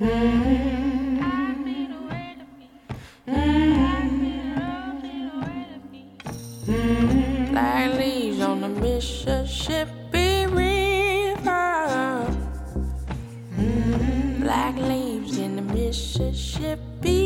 Mm-hmm. Like leaves on the Mississippi River. Mm-hmm. Black leaves in the Mississippi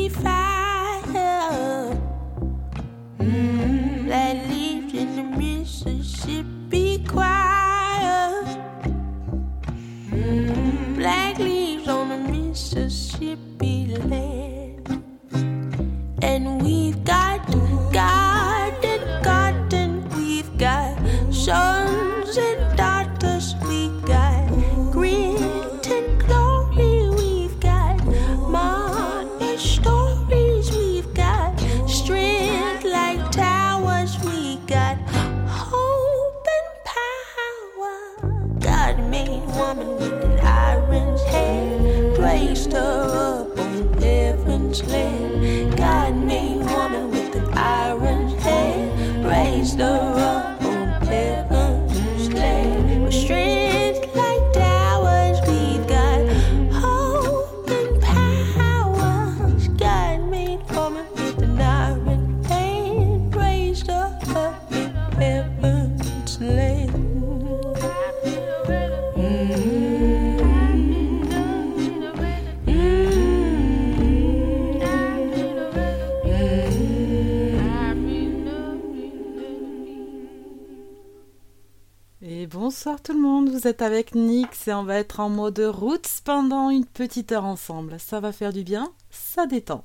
avec Nix et on va être en mode roots pendant une petite heure ensemble. Ça va faire du bien, ça détend.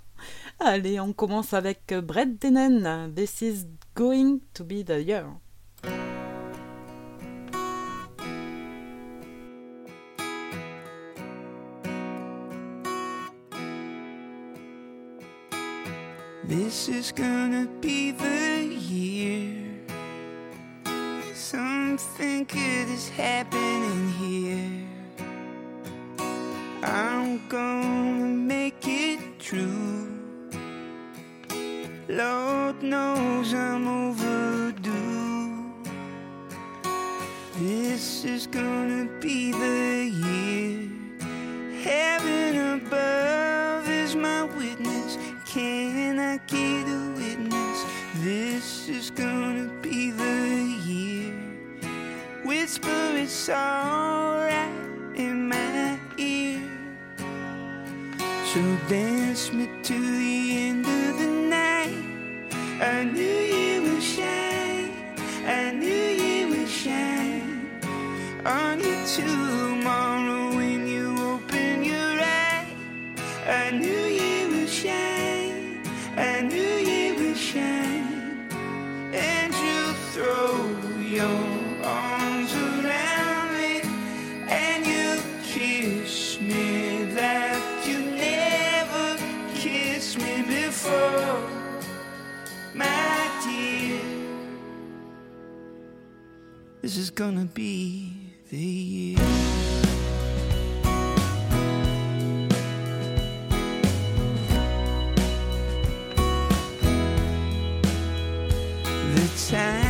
Allez, on commence avec Brett Denen. This is going to be the year. This is gonna be the year. Something good is happening here. I'm gonna make it true. Lord knows I'm overdue. This is gonna be the year. Heaven above is my witness. Can I get a witness? This is gonna so right in my ear. So dance me to is gonna be the year. The time.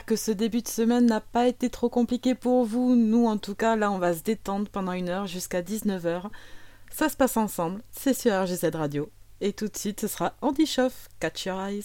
Que ce début de semaine n'a pas été trop compliqué pour vous. Nous, en tout cas, là, on va se détendre pendant une heure jusqu'à 19h. Ça se passe ensemble, c'est sur RGZ Radio. Et tout de suite, ce sera Andy Schoff, Catch Your Eyes.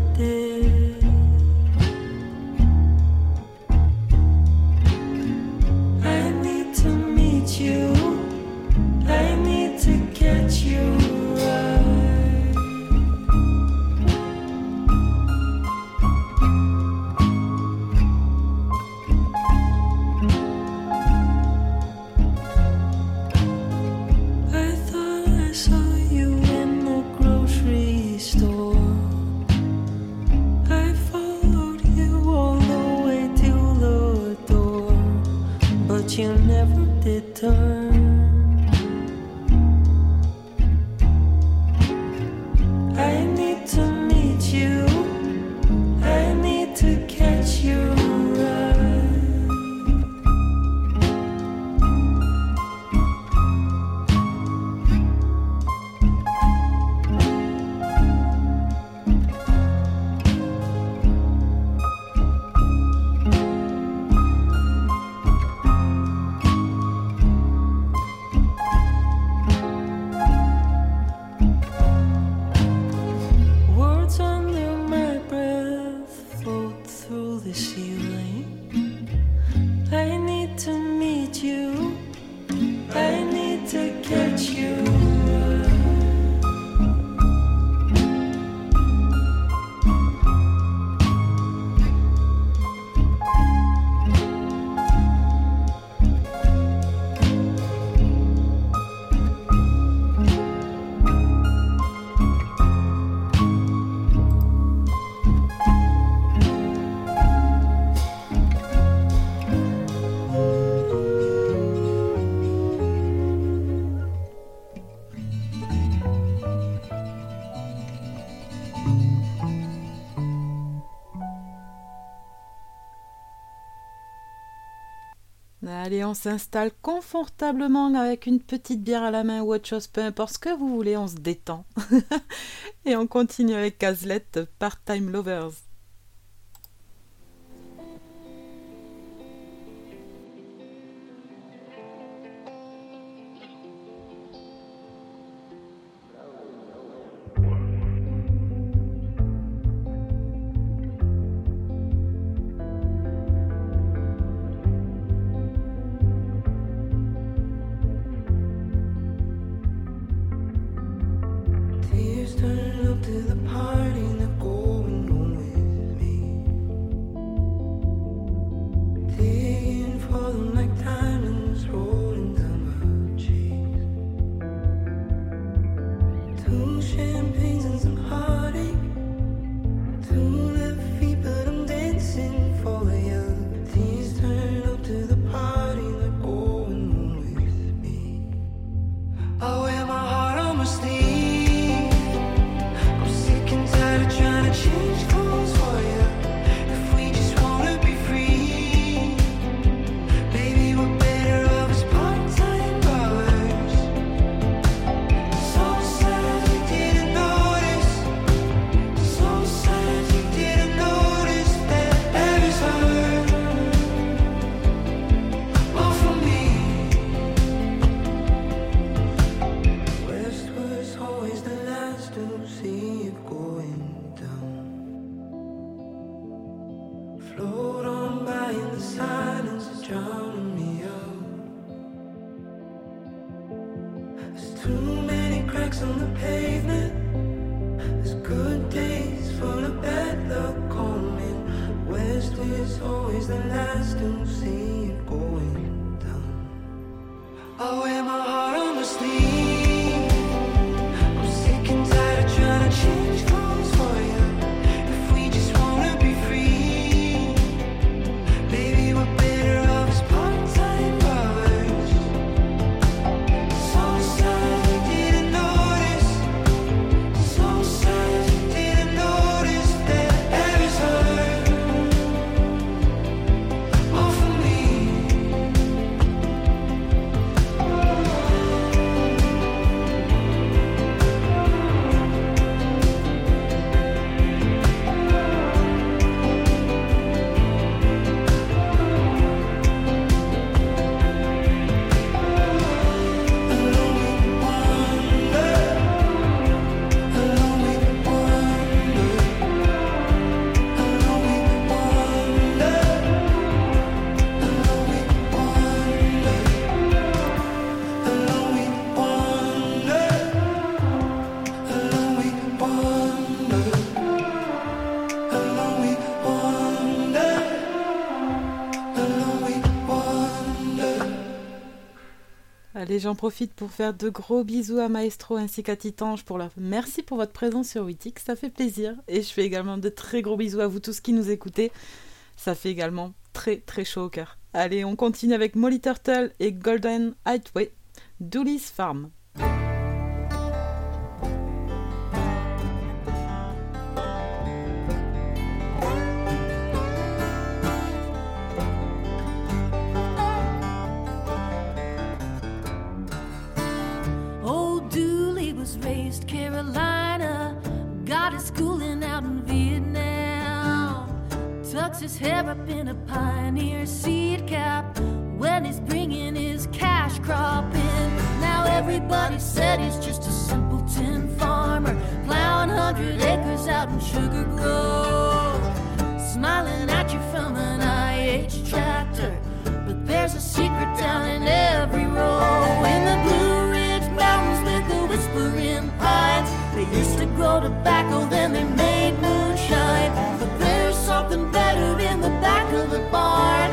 guitar Allez, on s'installe confortablement avec une petite bière à la main ou autre chose, peu importe ce que vous voulez, on se détend. Et on continue avec Cazelette, Part-Time Lovers. J'en profite pour faire de gros bisous à Maestro ainsi qu'à Titange pour leur merci pour votre présence sur Witix, ça fait plaisir. Et je fais également de très gros bisous à vous tous qui nous écoutez. Ça fait également très très chaud au cœur. Allez, on continue avec Molly Turtle et Golden Highway, Dooley's Farm. Carolina, got his schooling out in Vietnam. Tucks his hair up in a pioneer seed cap when he's bringing his cash crop in. Now everybody said he's just a simpleton farmer, plowing hundred acres out in Sugar Grove, smiling at you from an IH tractor. But there's a secret down in every row in the Blue tobacco, then they made moonshine. But there's something better in the back of the barn,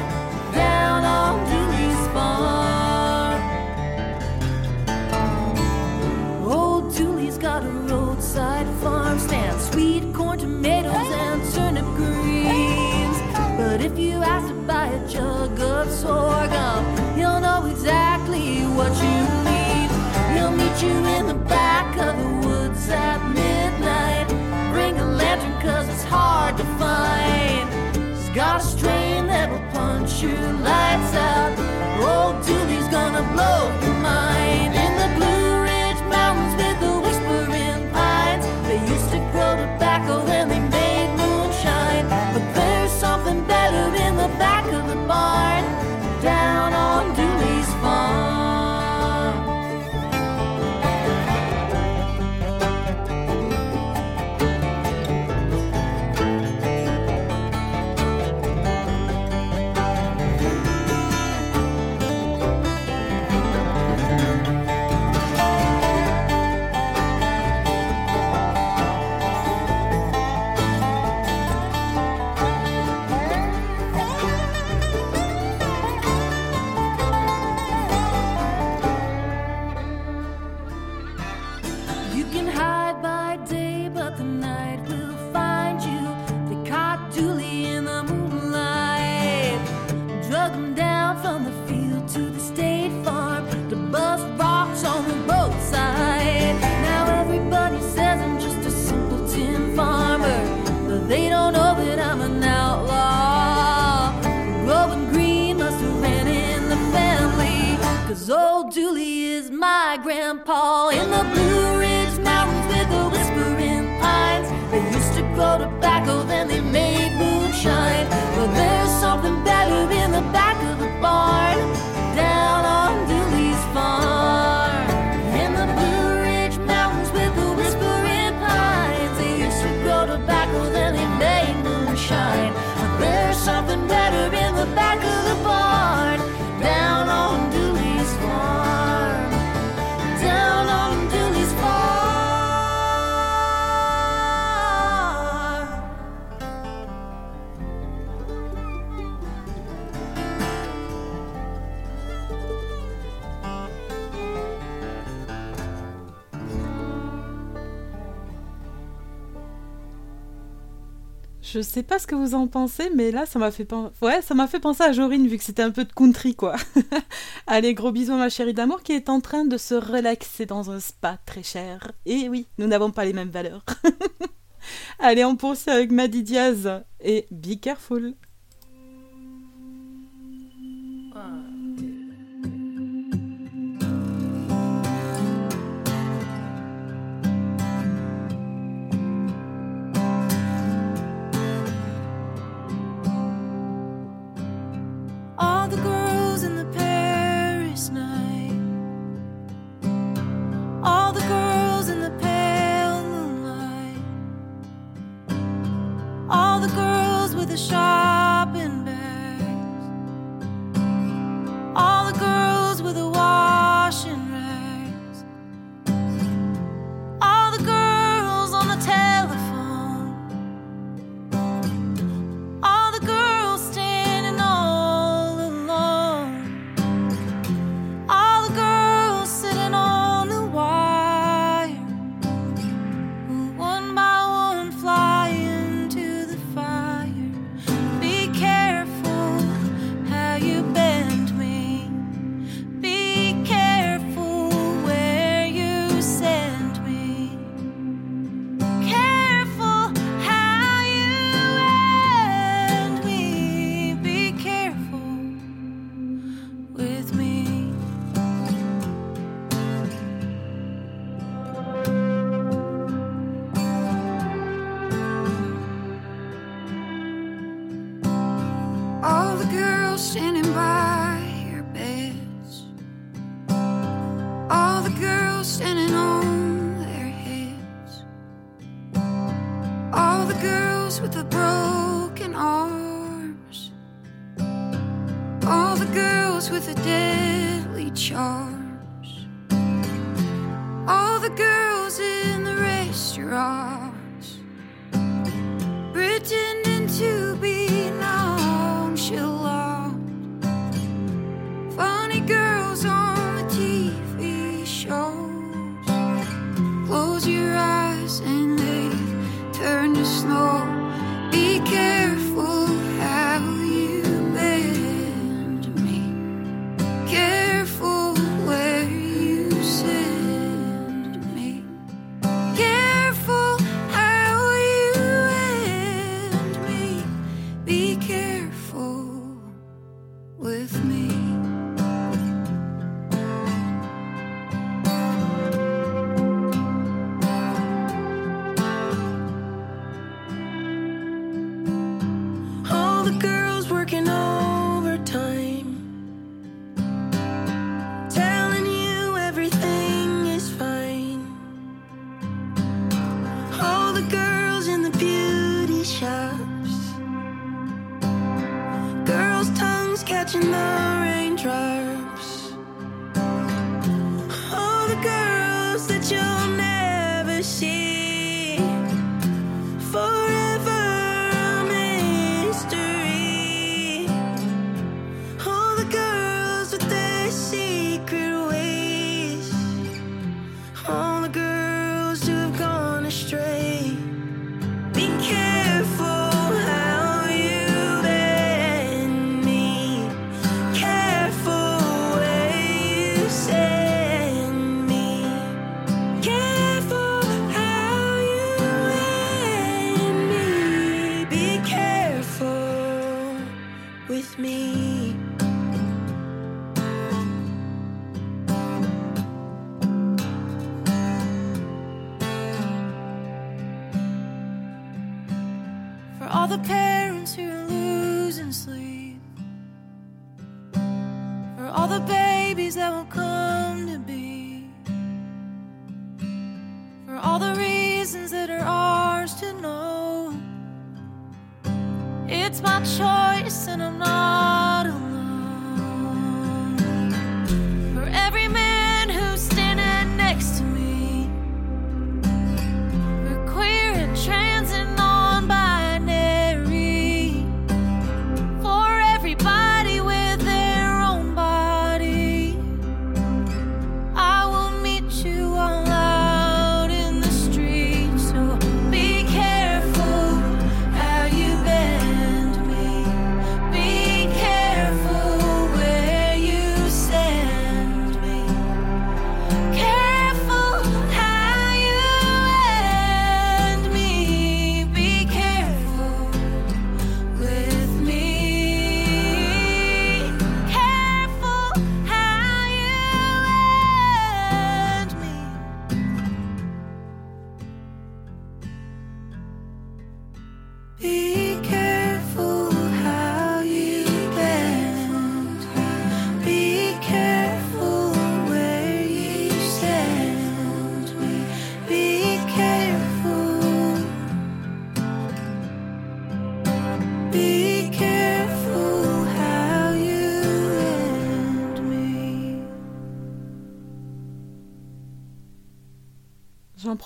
down on Dooley's farm. Old Dooley's got a roadside farm stand, sweet corn, tomatoes, and turnip greens. But if you ask to buy a jug of sorghum, he'll know exactly what you need. He'll meet you in the back of the punch lights out. Old Dooley's gonna blow cause old Dooley is my grandpa in the Blue Ridge Mountains with the whispering pines. They used to grow tobacco, then they made moonshine. But there's Je sais pas ce que vous en pensez, mais là, ça m'a fait, ouais, fait penser à Jorine, vu que c'était un peu de country, quoi. Allez, gros bisous ma chérie d'amour qui est en train de se relaxer dans un spa très cher. Et oui, nous n'avons pas les mêmes valeurs. Allez, on poursuit avec Maddy Diaz et Be Careful. all the girls in the pale moonlight. All the girls with the shopping bags. All the girls with the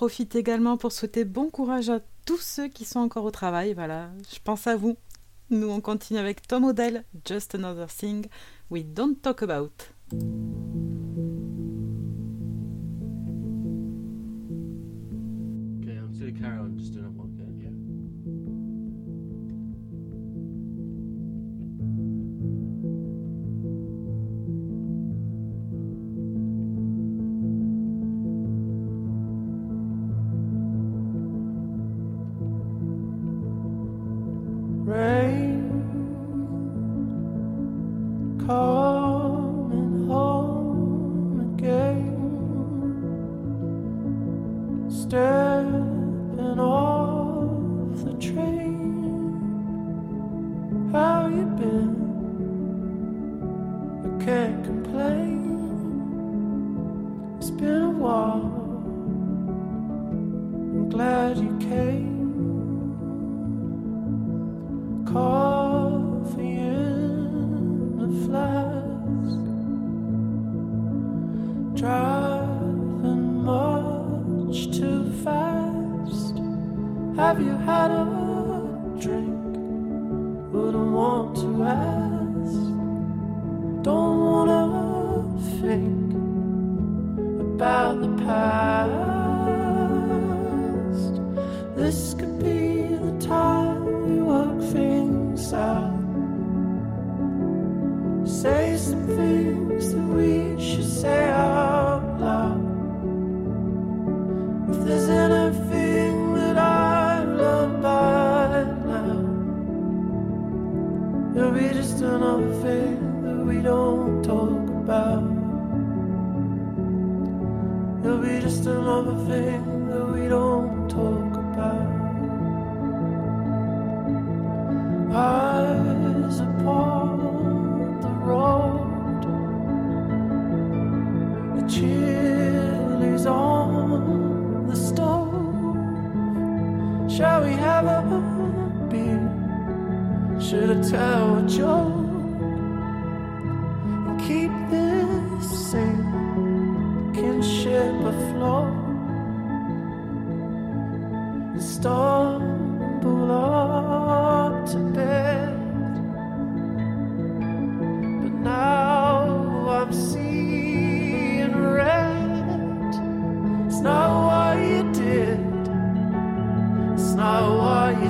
profite également pour souhaiter bon courage à tous ceux qui sont encore au travail. Voilà, je pense à vous. Nous, on continue avec Tom Odell, Just Another Thing We Don't Talk About.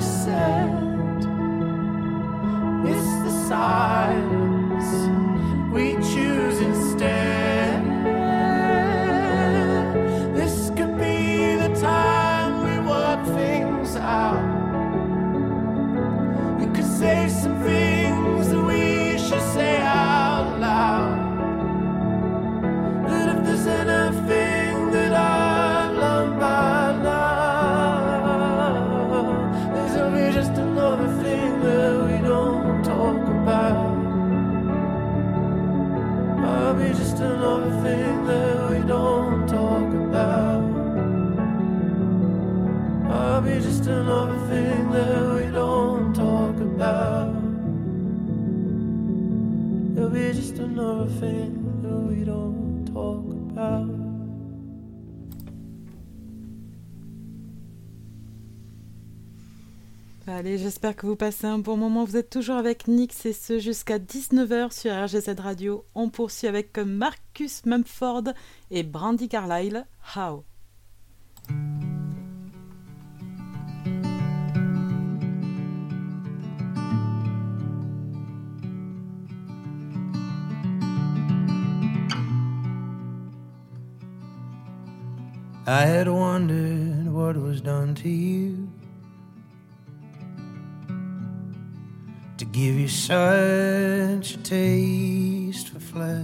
Said. Allez, j'espère que vous passez un bon moment. Vous êtes toujours avec Nix et ce jusqu'à 19h sur RGZ Radio. On poursuit avec Marcus Mumford et Brandy Carlyle. How? I had wondered what was done to you give you such a taste for flesh.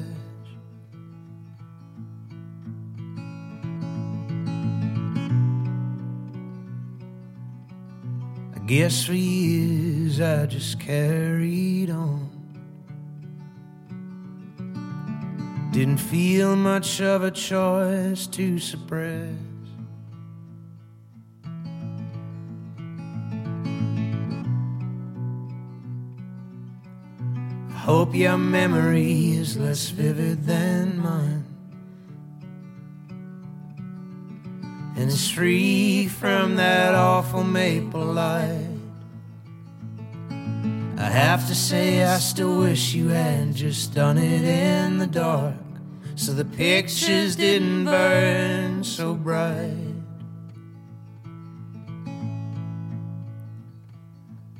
I guess for years I just carried on. Didn't feel much of a choice to suppress. Hope your memory is less vivid than mine. And it's free from that awful maple light. I have to say, I still wish you had just done it in the dark. So the pictures didn't burn so bright.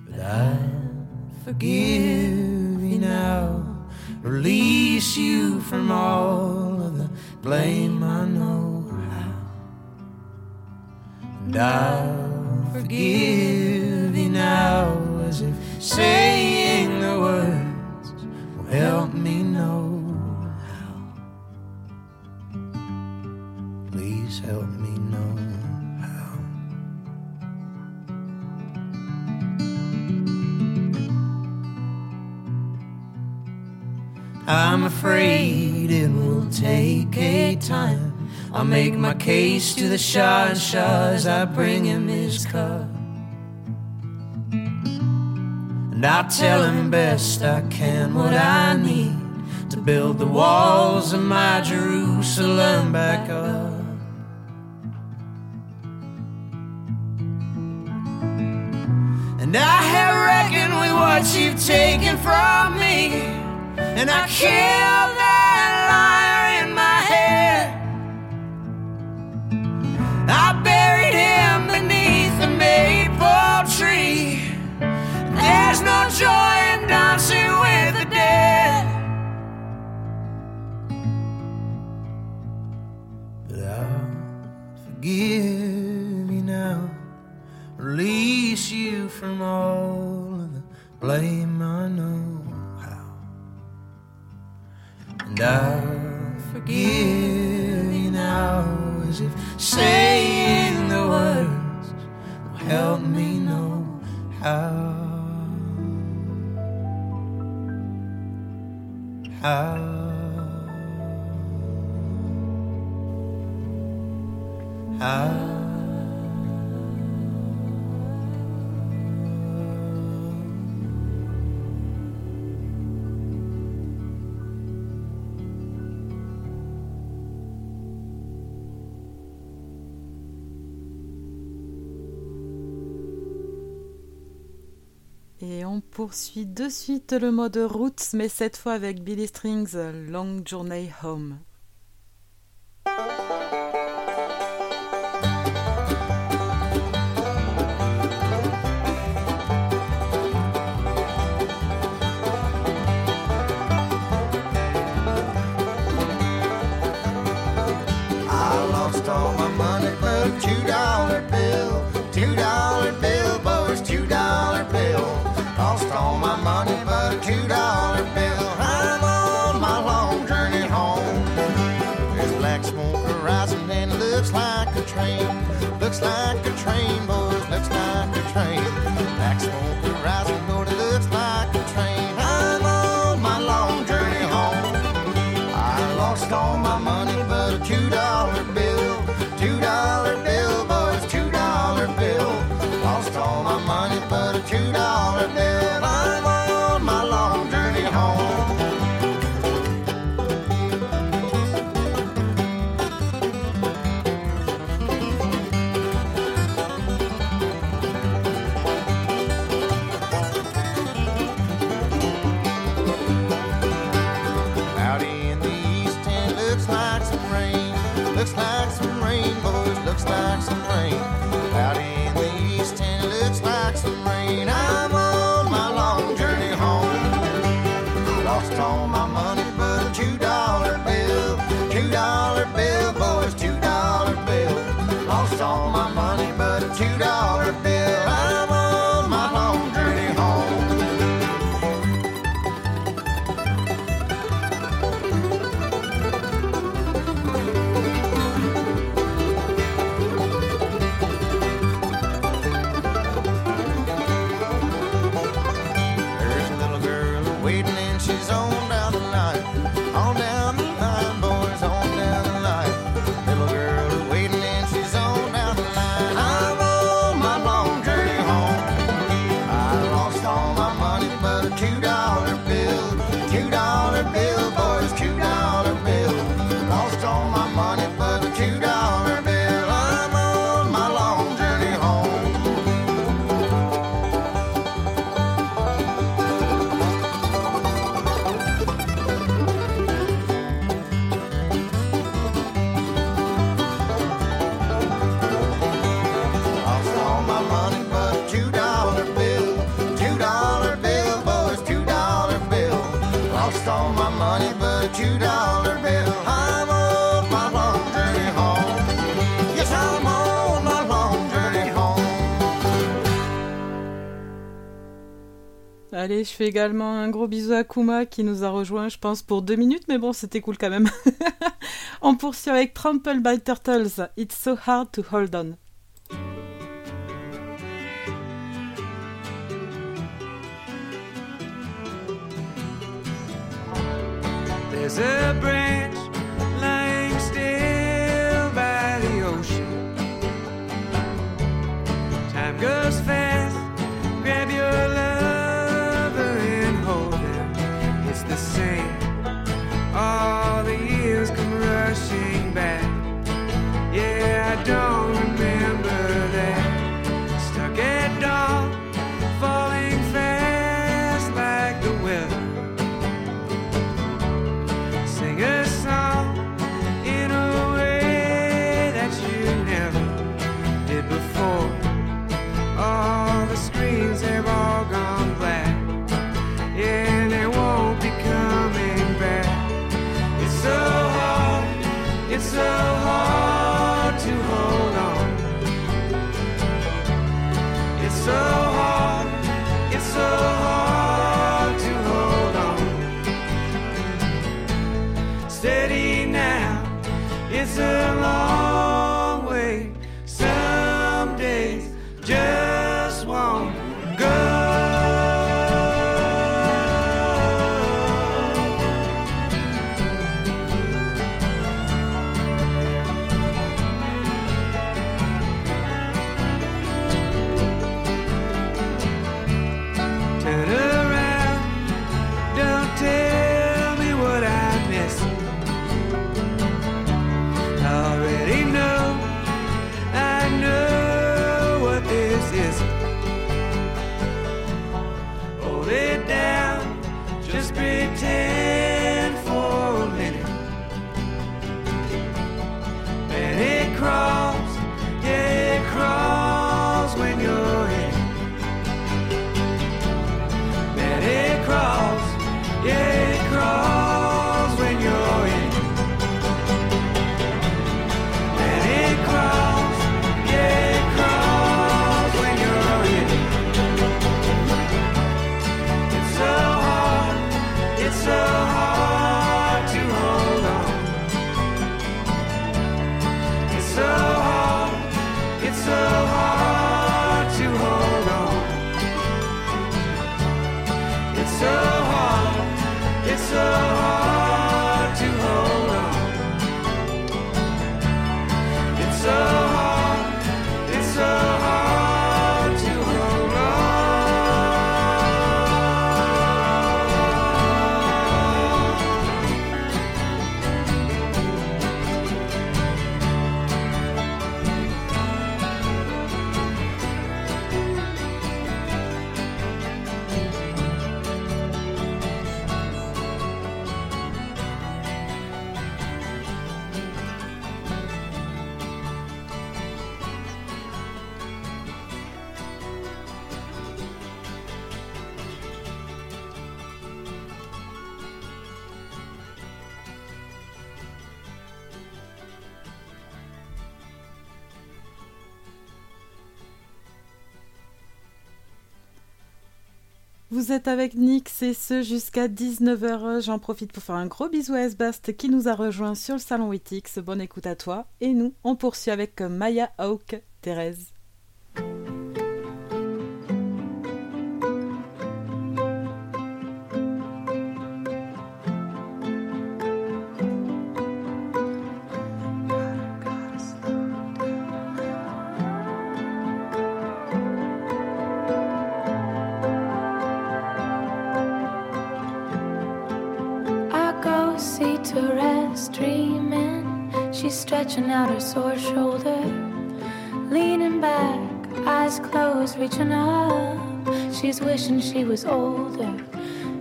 But I forgive now, release you from all of the blame I know how. And I'll forgive you now as if saying the words will help me know. Please help me know I'm afraid it will take a time. I'll make my case to the Shah and Shah as I bring him his cup. And I tell him best I can what I need to build the walls of my Jerusalem back up. And I have reckoned with what you've taken from me and I killed that lion. poursuit de suite le mode Roots, mais cette fois avec Billy Strings, Long Journey Home. my money, but a two dollar. Allez, je fais également un gros bisou à Kuma qui nous a rejoint, je pense, pour deux minutes, mais bon, c'était cool quand même. On poursuit avec Trample by Turtles. It's so hard to hold on. There's a branch lying still by the ocean. Time goes fast. Yeah, Vous êtes avec Nix et ce jusqu'à 19h. J'en profite pour faire un gros bisou à Sbast qui nous a rejoint sur le salon Witix. Bonne écoute à toi. Et nous, on poursuit avec Maya Hawk, Thérèse. Out her sore shoulder, leaning back, eyes closed, reaching up. She's wishing she was older,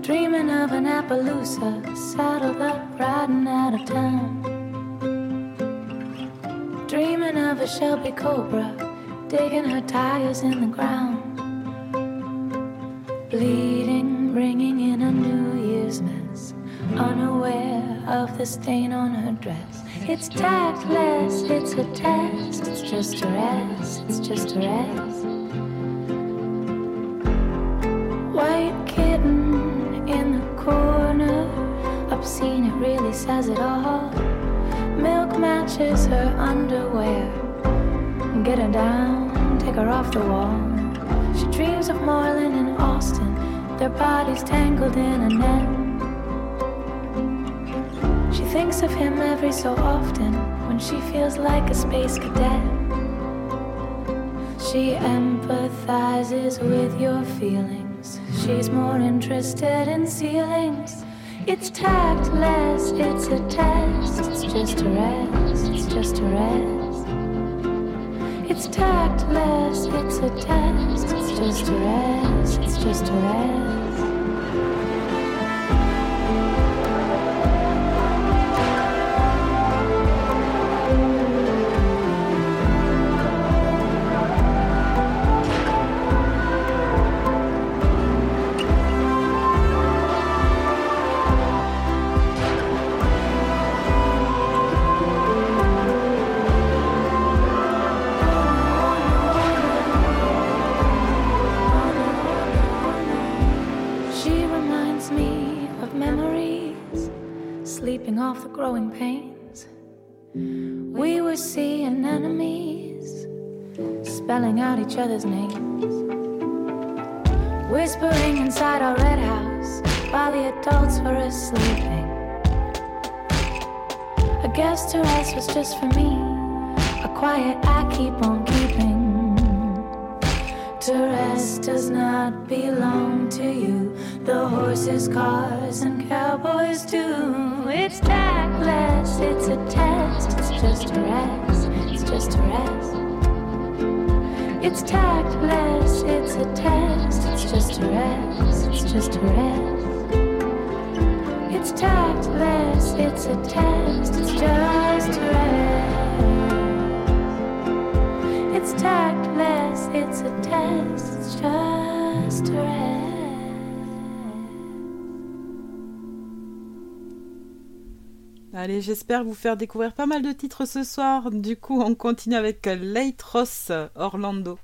dreaming of an Appaloosa, saddled up, riding out of town. Dreaming of a Shelby Cobra, digging her tires in the ground. Bleeding, bringing in a New Year's mess, unaware of the stain on her dress. It's tactless, it's a test, it's just a rest, it's just a rest. White kitten in the corner, obscene, it really says it all. Milk matches her underwear. Get her down, take her off the wall. She dreams of Marlin and Austin, their bodies tangled in a net. Thinks of him every so often when she feels like a space cadet. She empathizes with your feelings. She's more interested in ceilings. It's tactless, it's a test. It's just a rest, it's just a rest. It's tactless, it's a test. It's just a rest, it's just a rest. Each other's names. Whispering inside our red house while the adults were asleep. A guest to us was just for me, a quiet I keep on keeping. To rest does not belong to you. The horses, cars, and cowboys do. It's tactless, it's a test. It's just a rest, it's just a rest. It's tactless, it's a test. It's just a rest, it's just a rest. It's tactless, it's a test. It's just a rest. It's tactless, it's a test, it's just a rest. Allez, j'espère vous faire découvrir pas mal de titres ce soir. Du coup, on continue avec Late Ross Orlando.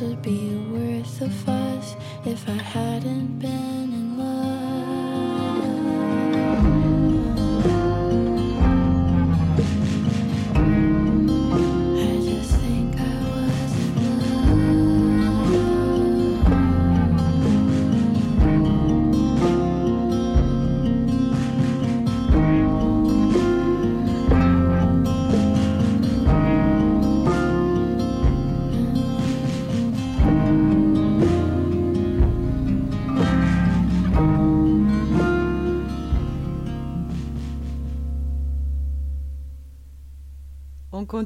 Would be worth a fuss if I hadn't been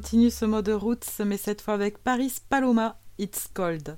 continue ce mode roots, mais cette fois avec Paris Paloma, It's Cold.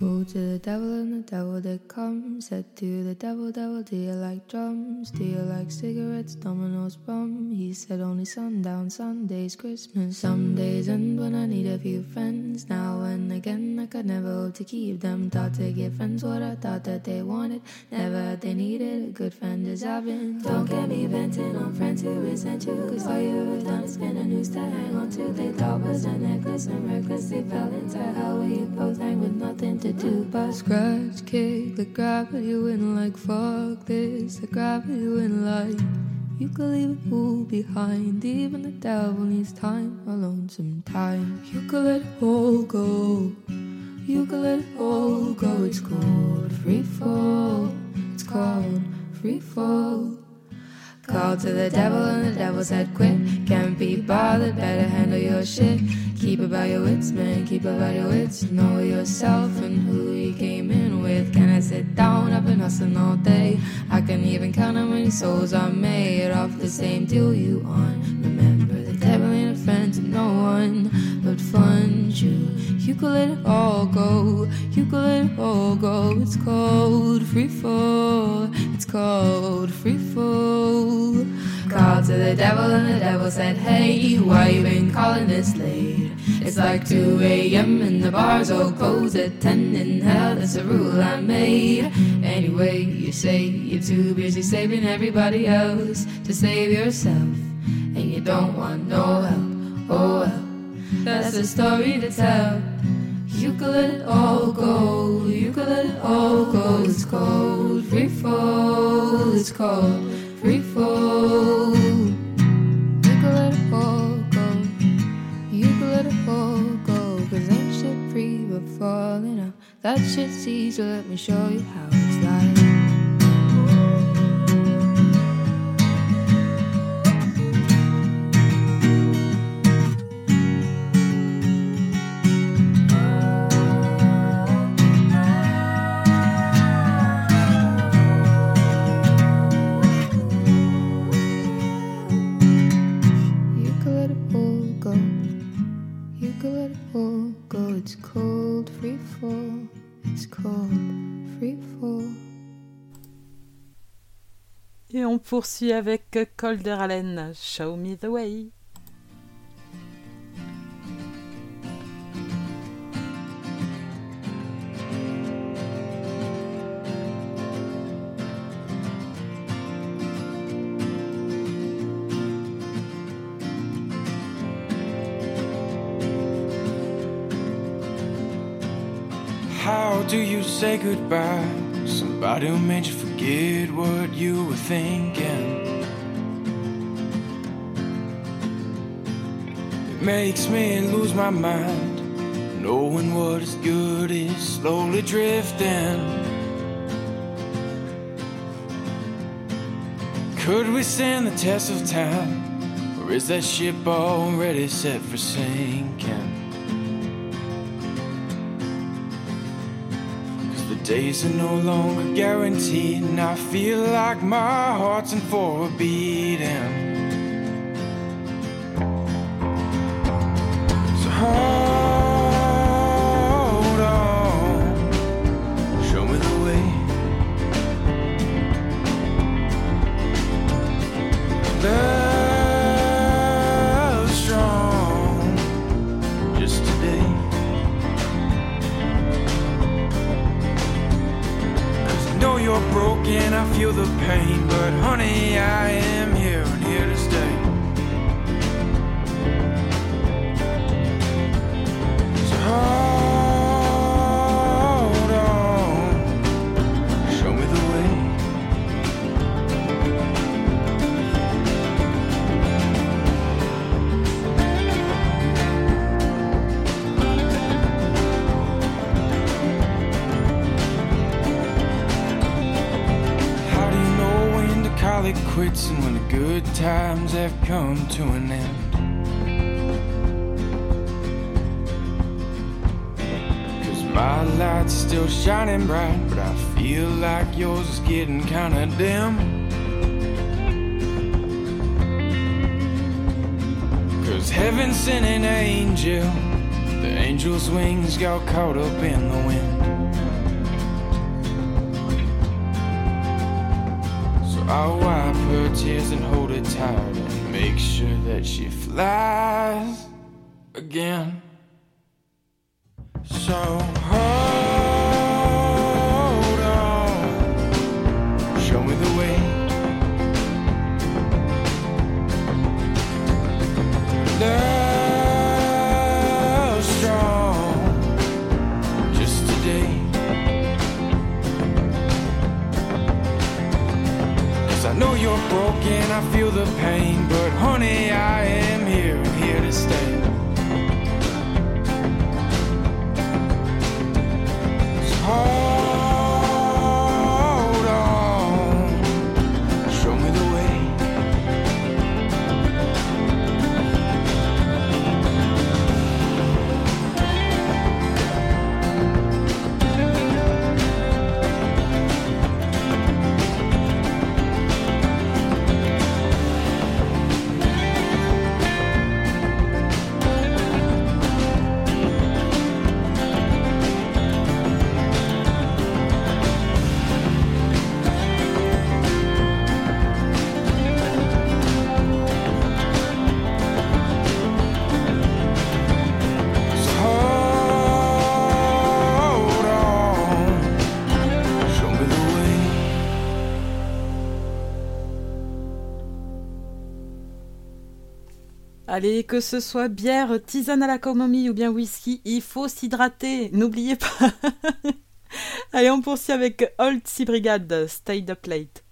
Go to the devil and the devil did come. Said to the devil, devil, do you like drums? Do you like cigarettes, dominoes, rum? He said only sundown, Sundays, Christmas. Some days end when I need a few friends. Now and again, I could never hope to keep them. Thought to give friends what I thought that they wanted. Never they needed a good friend as I've been. Don't get me venting on friends who resent you. Cause all you've done is been a noose to hang on to. They thought was a necklace and recklessly fell into hell you both hang with nothing to do but scratch, kick, the gravity win like fuck this, the gravity win like you could leave it all behind. Even the devil needs time alone sometimes. You could let it all go. You could let it all go. It's called free fall. It's called free fall. Called to the devil and the devil said quit. Can't be bothered, better handle your shit. Keep about your wits, man. Keep about your wits. Know yourself and who you came in with. Can I sit down? I've been hustling all day. I can even count how many souls I made off the same deal you on. Remember, the devil ain't a friend to no one but fun you. You could let it all go. You could let it all go. It's called free fall. It's called free fall. Called to the devil and the devil said, Hey, why you been calling this late? It's like 2 a.m. and the bars all close at 10 in hell. That's a rule I made. Anyway, you say you're too busy saving everybody else to save yourself. And you don't want no help. Oh well, that's a story to tell. You could let it all go. You could let it all go. It's called free fall. It's called free fall. Falling out. That shit's easy. Let me show you how it's like. Poursuit avec Colder Allen, Show Me the Way. How do you say goodbye? Somebody who made you forget what you were thinking. It makes me lose my mind. Knowing what is good is slowly drifting. Could we stand the test of time? Or is that ship already set for sinking? Days are no longer guaranteed, and I feel like my heart's in for a beating. So broken, I feel the pain. But honey, I am times have come to an end? Cause my light's still shining bright, but I feel like yours is getting kinda dim. Cause heaven sent an angel, the angel's wings got caught up in the wind. I'll wipe her tears and hold her tight and make sure that she flies again. So broken, I feel the pain, but honey, I am Allez, que ce soit bière, tisane à la camomille ou bien whisky, il faut s'hydrater, n'oubliez pas. Allez, on poursuit avec Old Sea Brigade, Stay Up Late.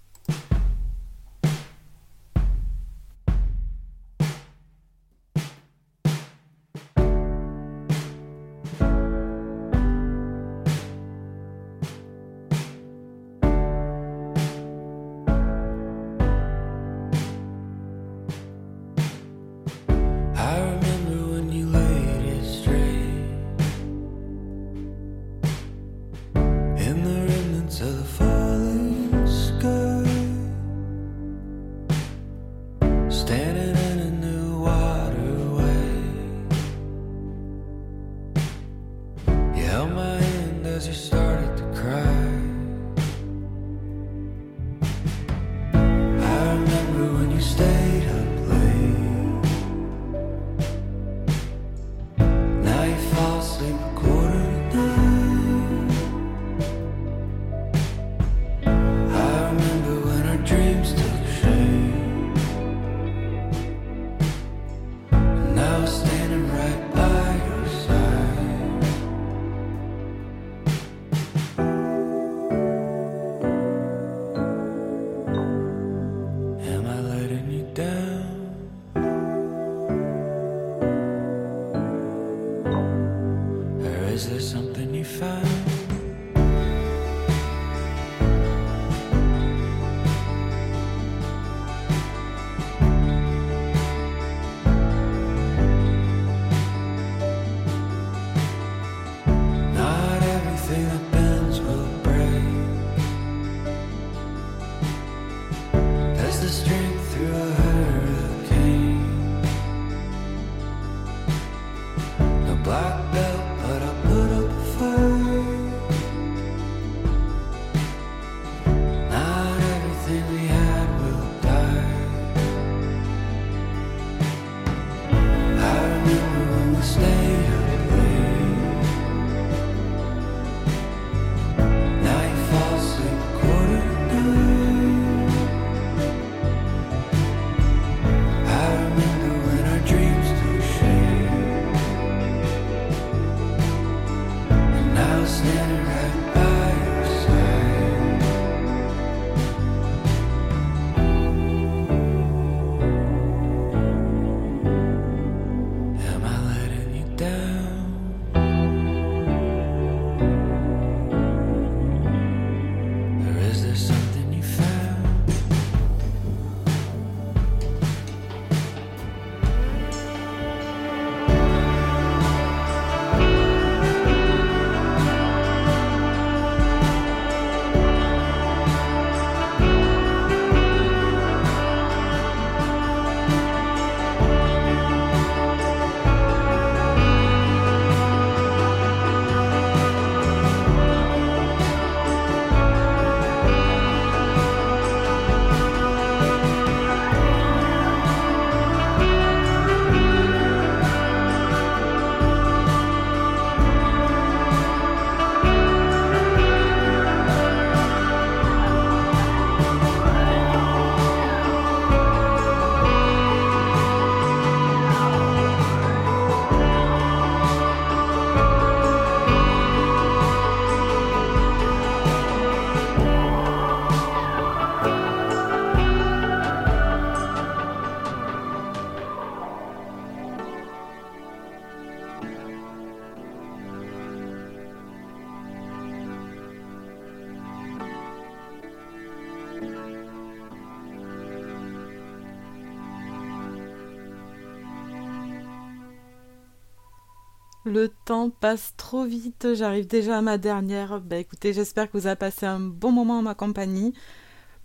Le temps passe trop vite, j'arrive déjà à ma dernière. Bah écoutez, j'espère que vous avez passé un bon moment en ma compagnie.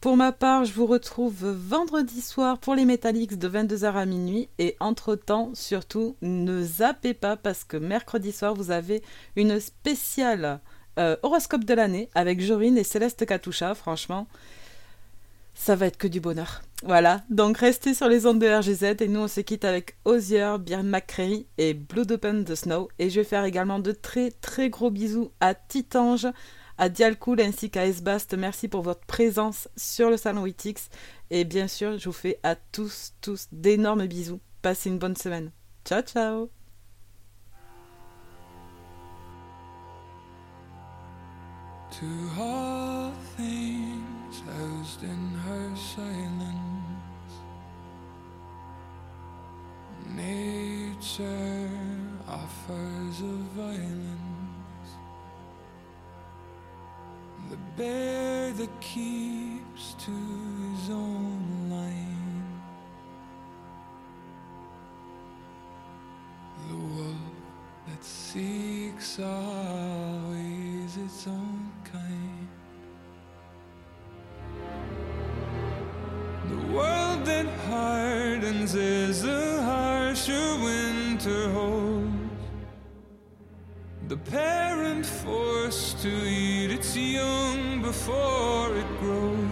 Pour ma part, je vous retrouve vendredi soir pour les Metallics de 22h à minuit. Et entre-temps, surtout, ne zappez pas parce que mercredi soir, vous avez une spéciale euh, horoscope de l'année avec Jorine et Céleste Katoucha. Franchement, ça va être que du bonheur. Voilà, donc restez sur les ondes de RGZ et nous on se quitte avec Osier, Björn McCreary et Blood Open the Snow. Et je vais faire également de très très gros bisous à Titange, à Dialcool ainsi qu'à Esbast. Merci pour votre présence sur le salon Witix. Et bien sûr, je vous fais à tous, tous d'énormes bisous. Passez une bonne semaine. Ciao, ciao housed in her silence, nature offers a violence. The bear that keeps to his own line, the wolf that seeks always hardens is a harsher winter holds. The parent forced to eat its young before it grows.